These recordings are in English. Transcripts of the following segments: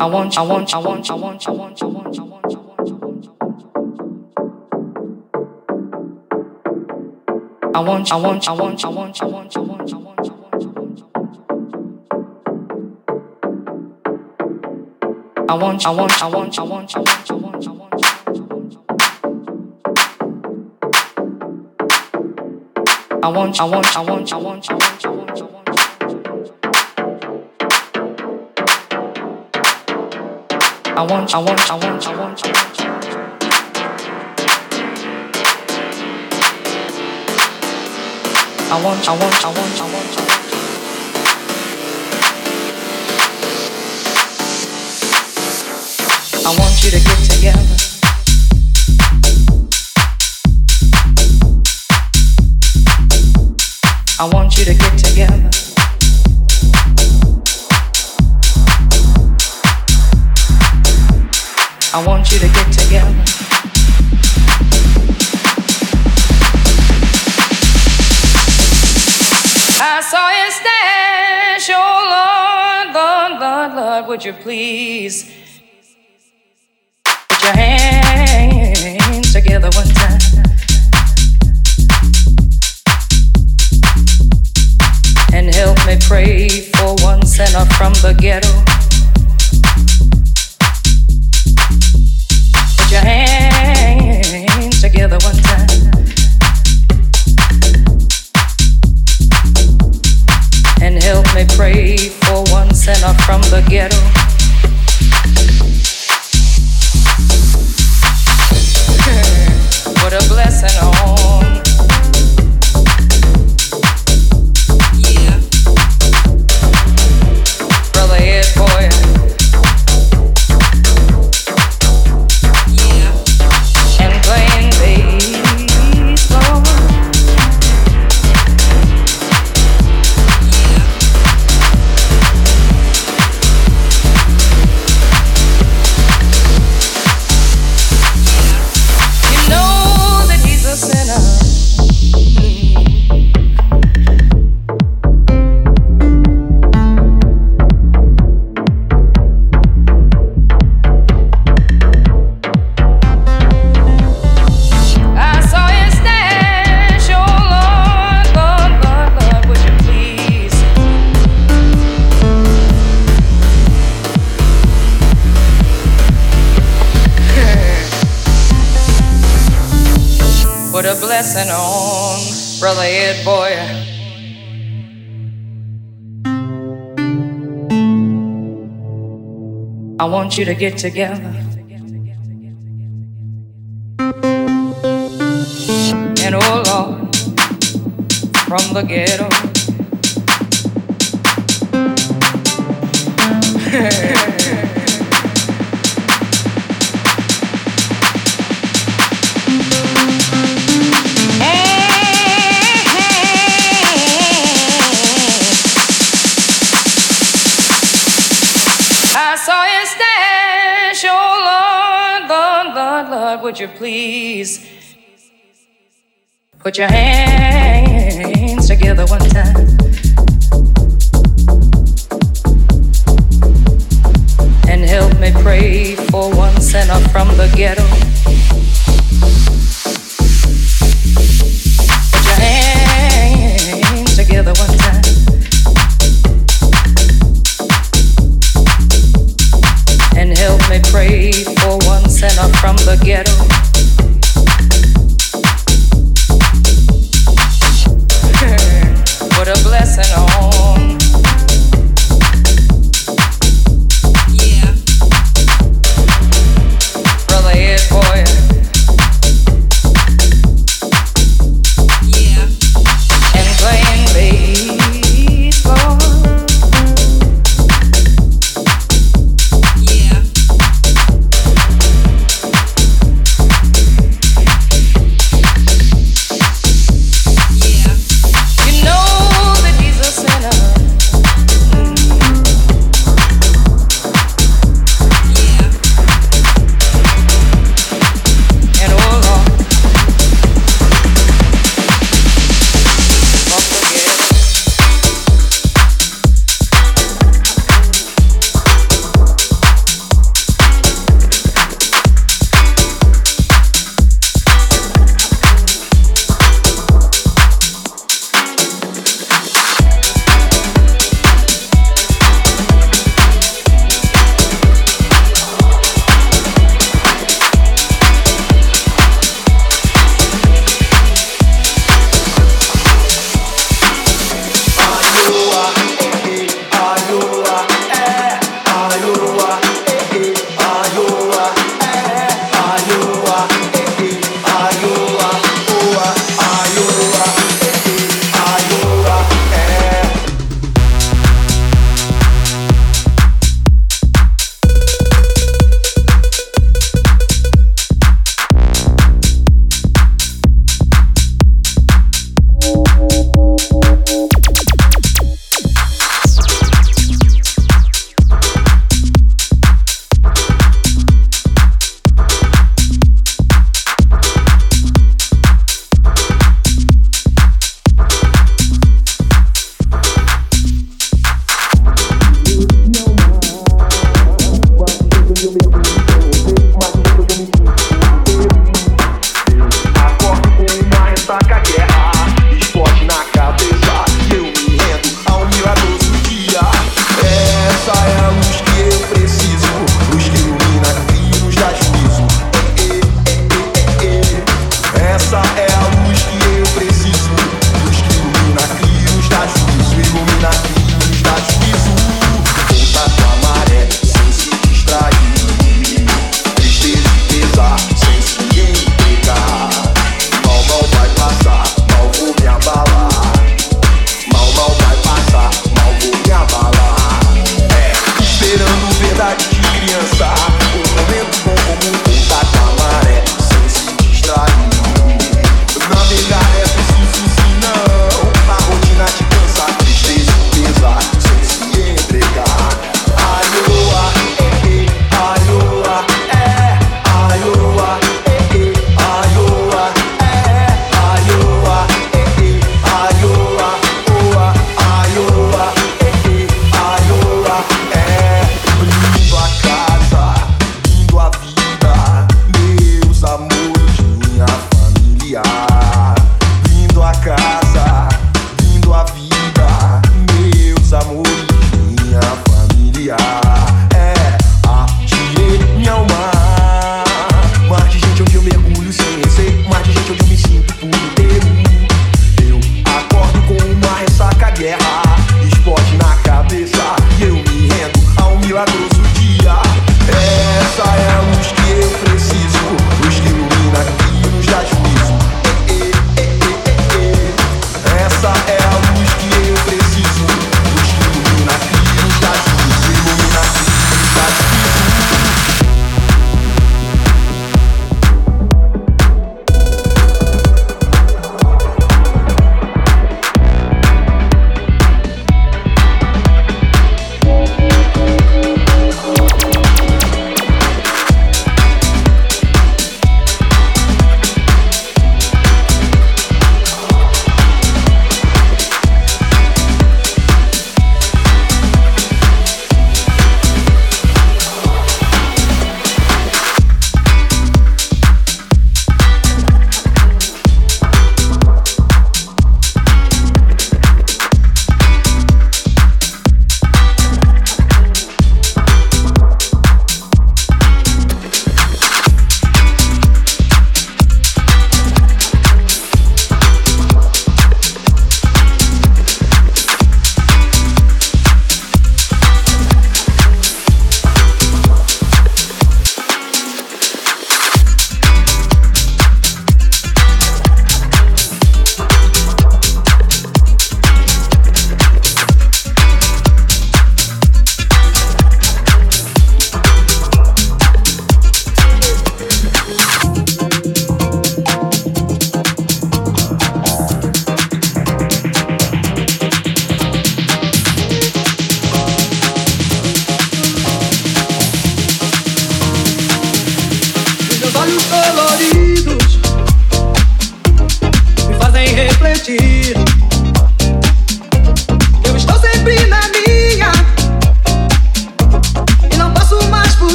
I want you, I want you, I want you, I want you, I want you, I want you, I want you, I want you, I want you, I want you. I want you, I want you, I want you, I want you, I want you, I want you, I want you, I want you, I want you. I want, I want, I want, I want, I want, I want, I want, I want, I want, I want, I want, I want, I want, I want, I want. I want, I want, I want, I want, I want. I want, I want, I want, I want, I want. I want you to get together. I want you to get together. I want you to get together. I saw you stash, oh Lord, Lord, Lord, Lord, would you please put your hands together one time? And help me pray for one sinner from the ghetto. You to get together. Put your hands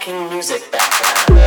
fucking music back.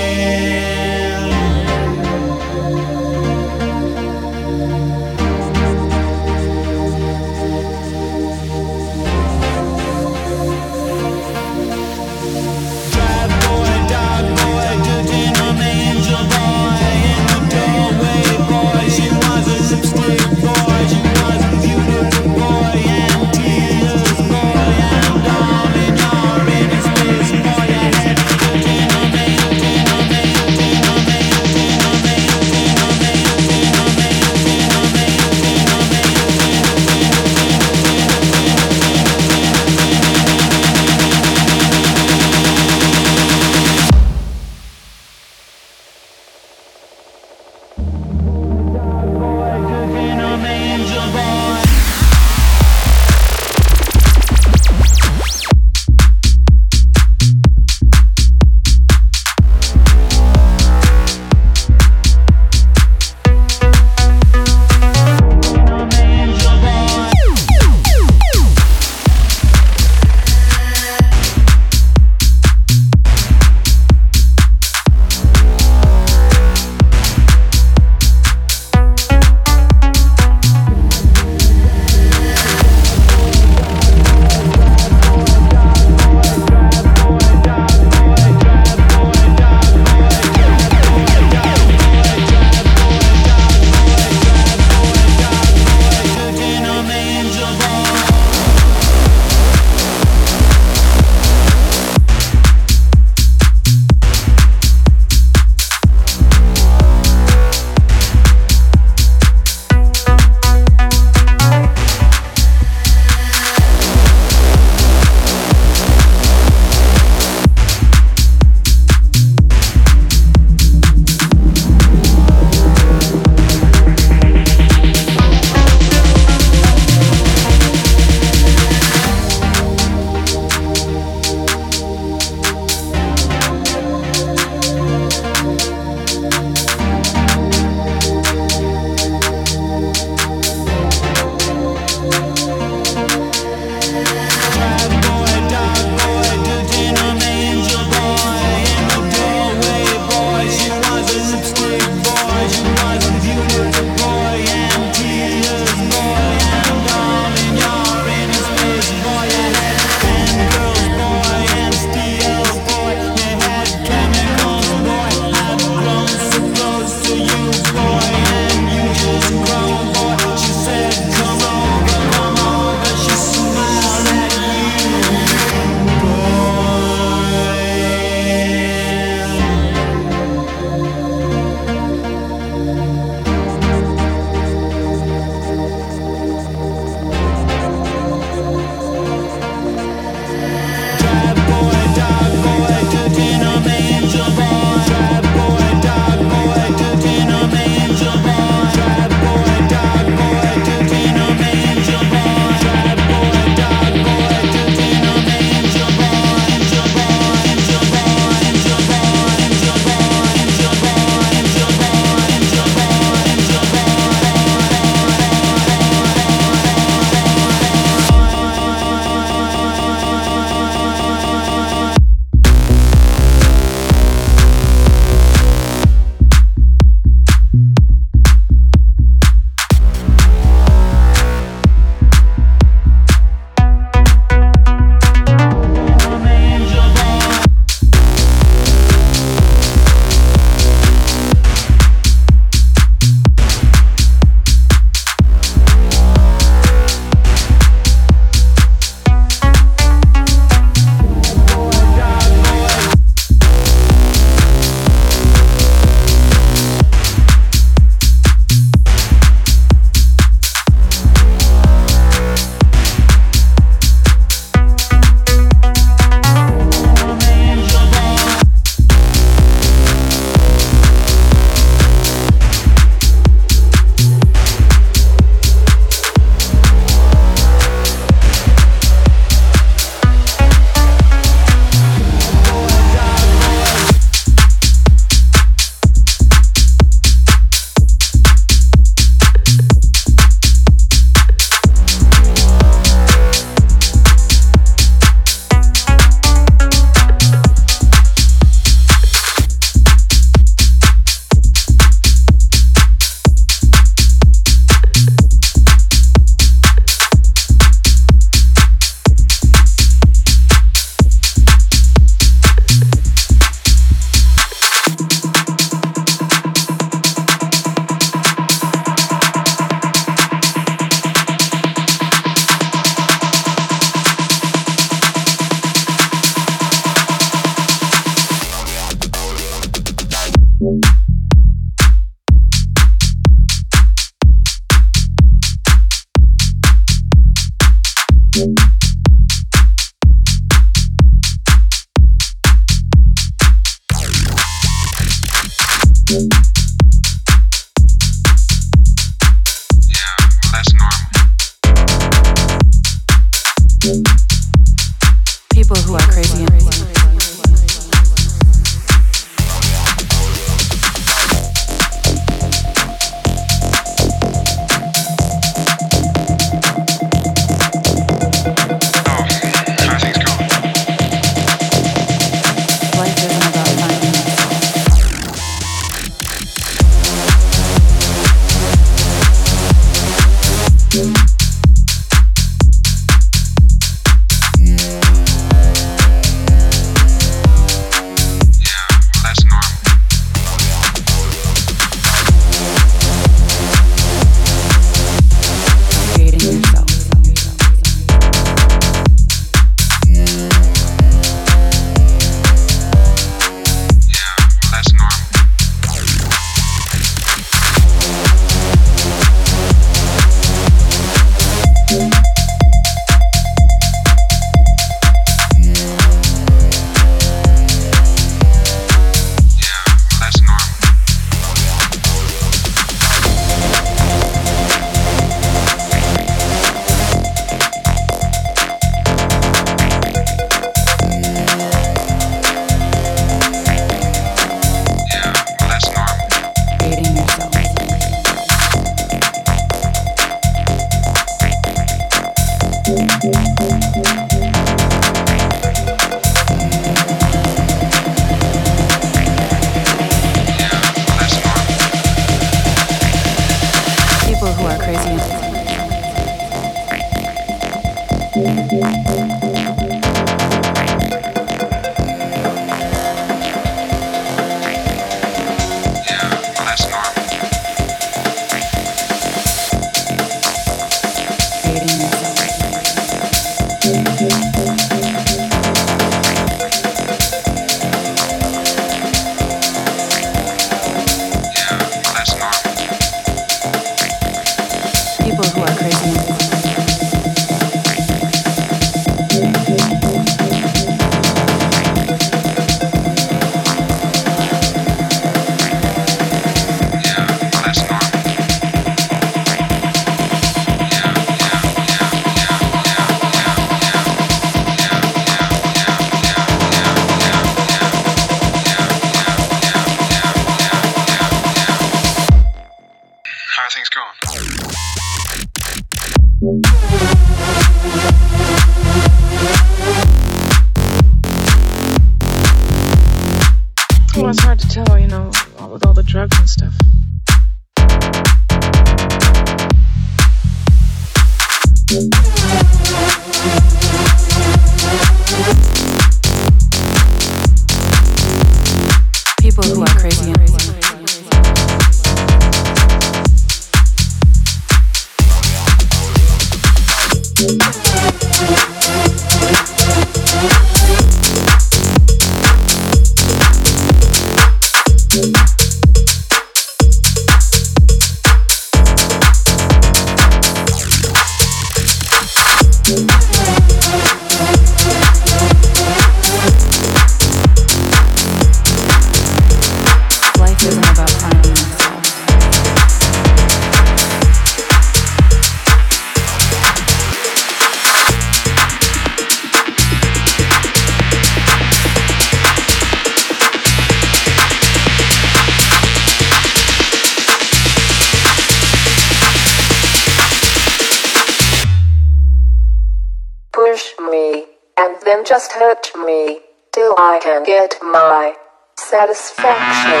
Satisfaction.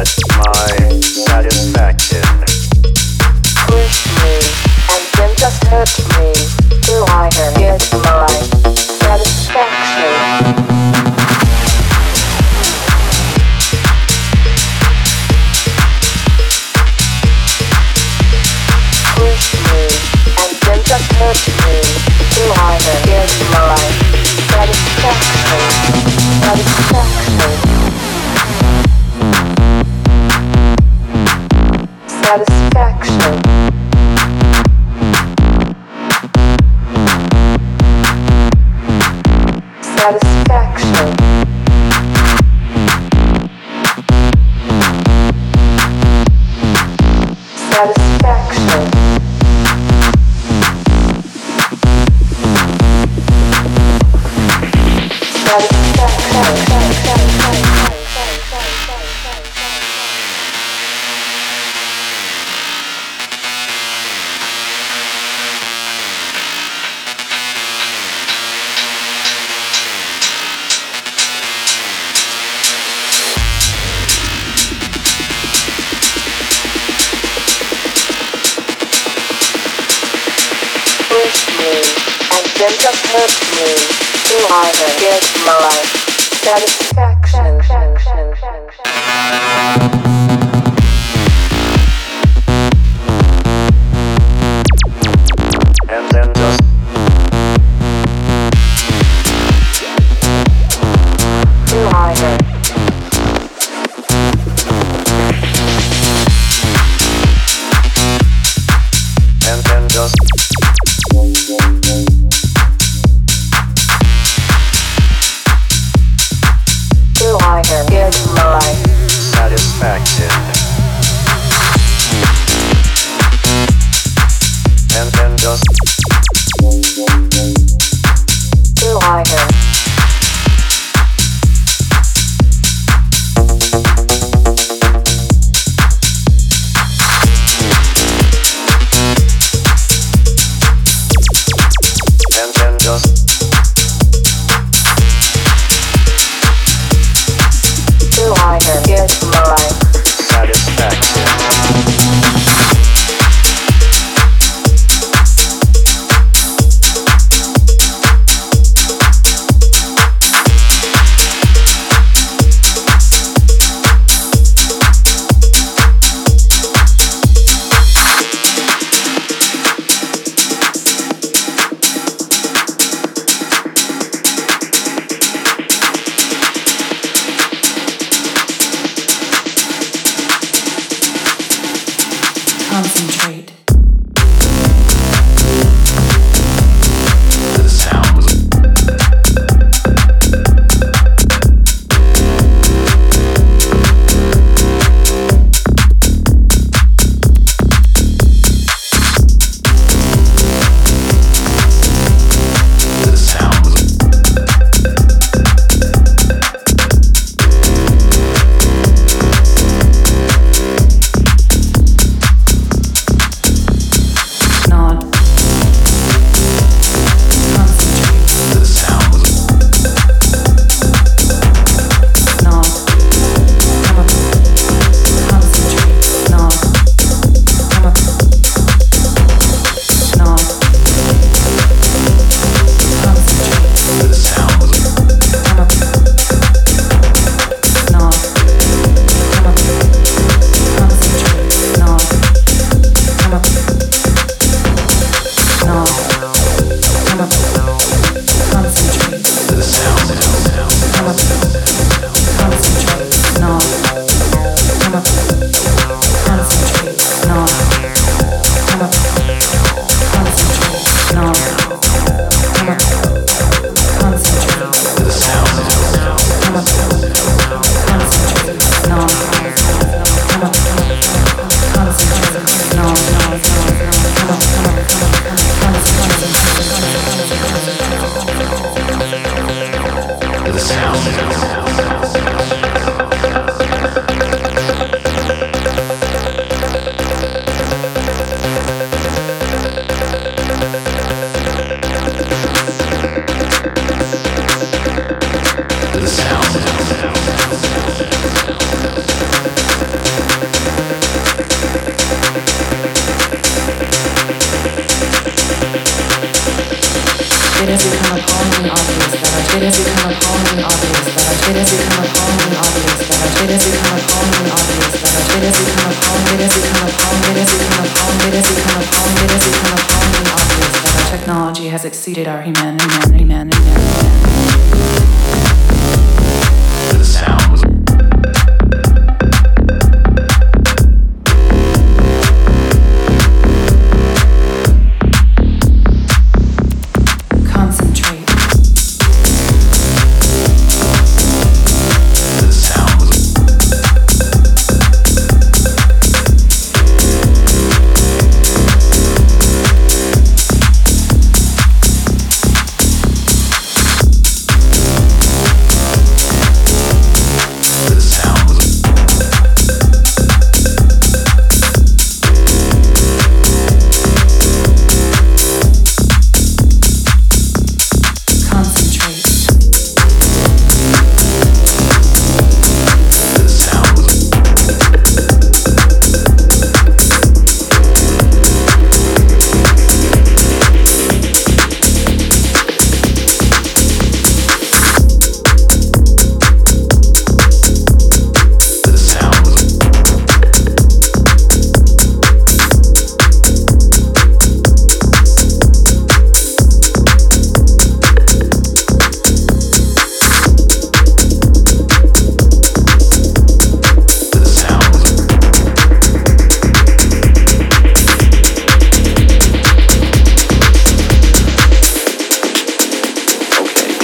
That's my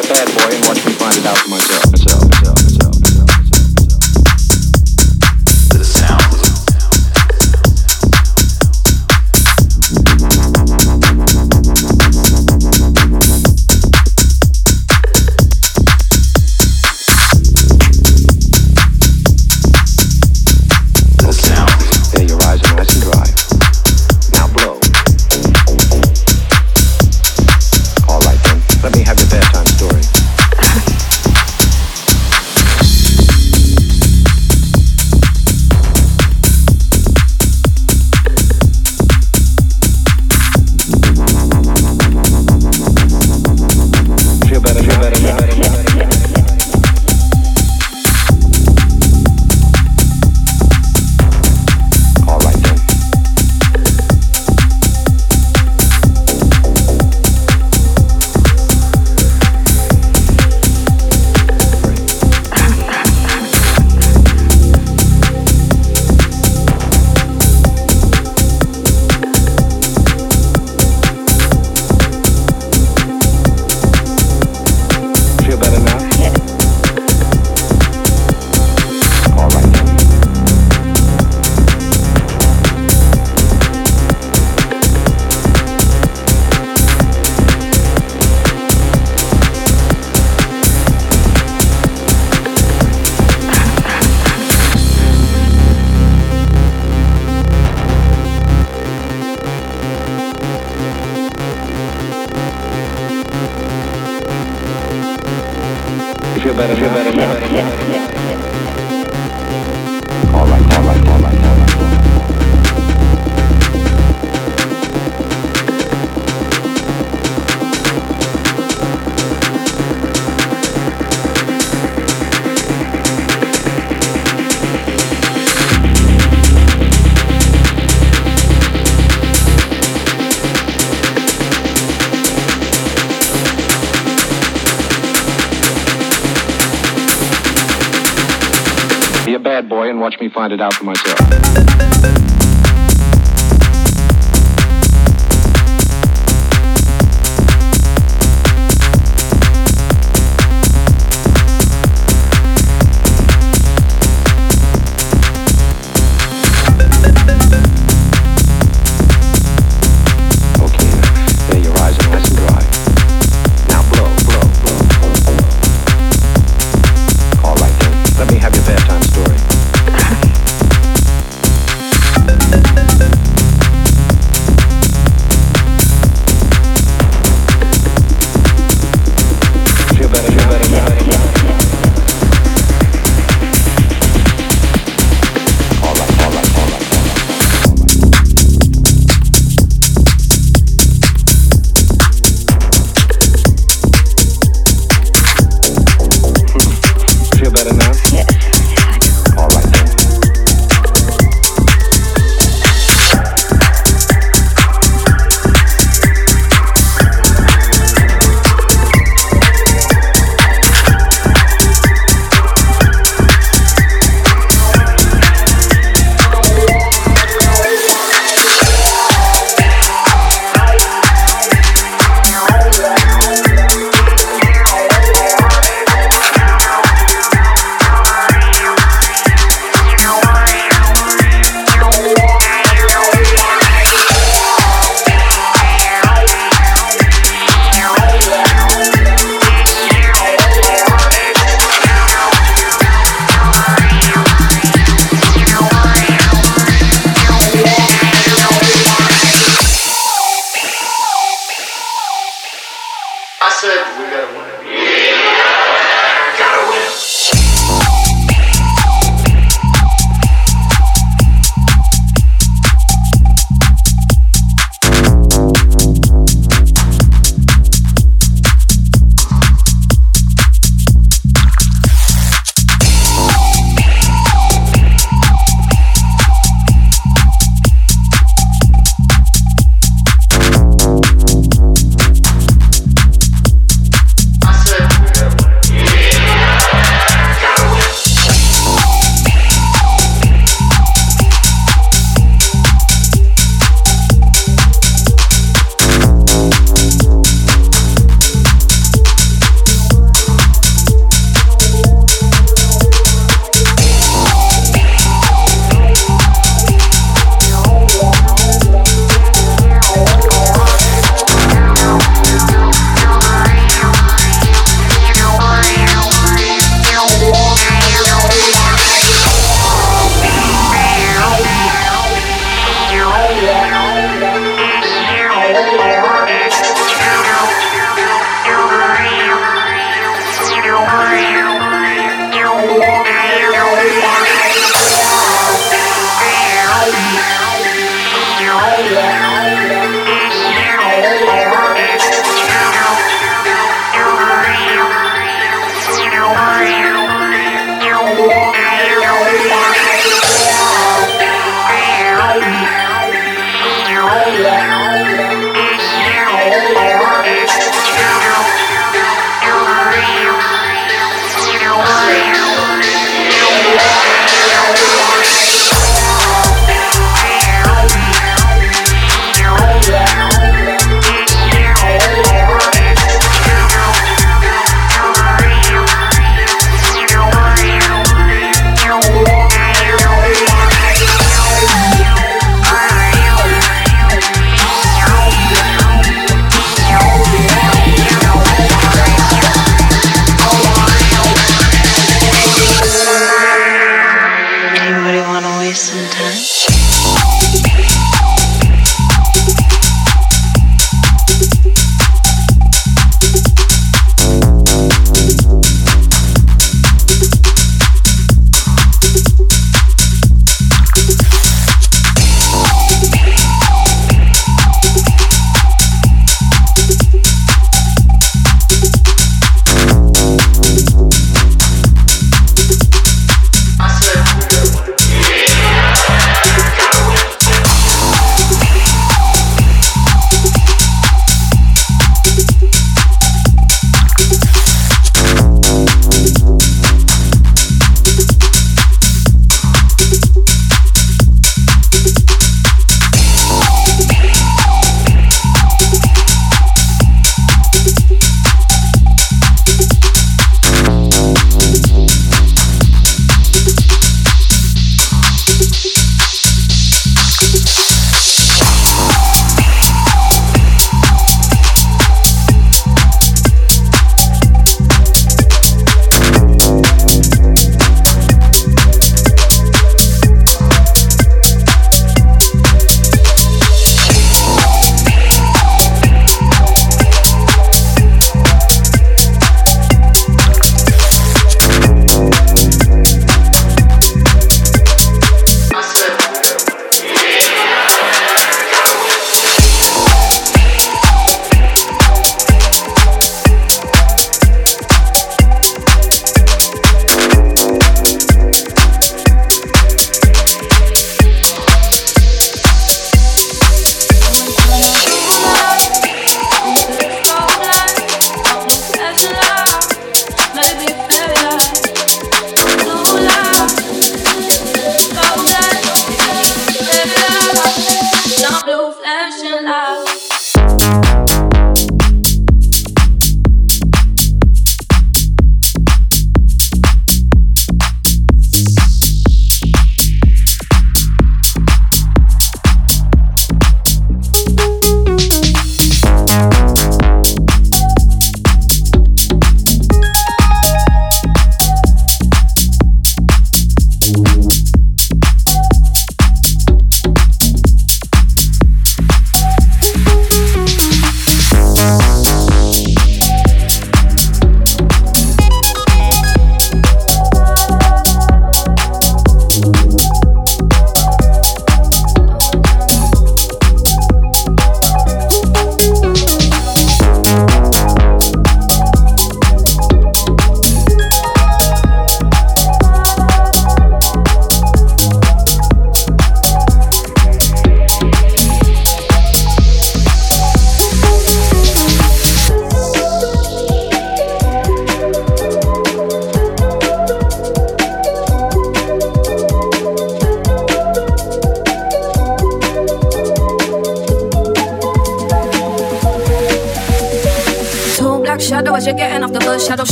a bad boy and watch me find it out for myself. myself, myself. Be a bad boy and watch me find it out for myself.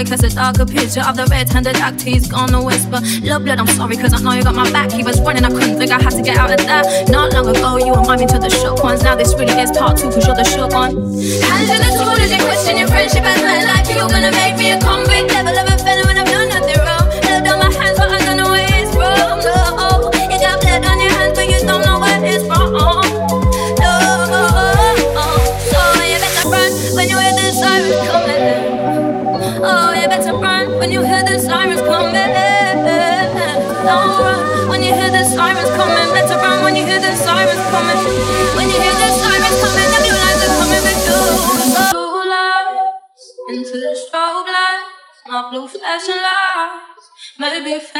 Boy casts a darker picture of the red-handed act. He's gonna whisper, Love blood, I'm sorry, cause I know you got my back. He was running, I couldn't think I had to get out of that. Not long ago, you were miming to the shook ones. Now this really is part two, cause you're the shook one. Hands in the tool as you question your friendship as my life. You're gonna make me a convict maybe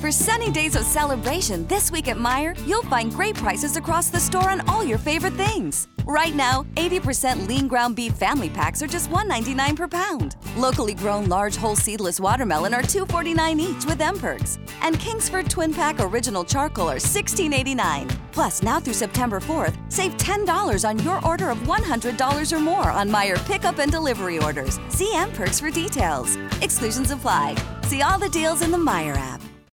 For sunny days of celebration this week at Meijer, you'll find great prices across the store on all your favorite things. Right now, 80% lean ground beef family packs are just $1.99 per pound. Locally grown large whole seedless watermelon are $2.49 each with mPerks. And Kingsford Twin Pack Original Charcoal are $16.89. Plus, now through September 4th, save $10 on your order of $100 or more on Meijer pickup and delivery orders. See mPerks for details. Exclusions apply. See all the deals in the Meijer app.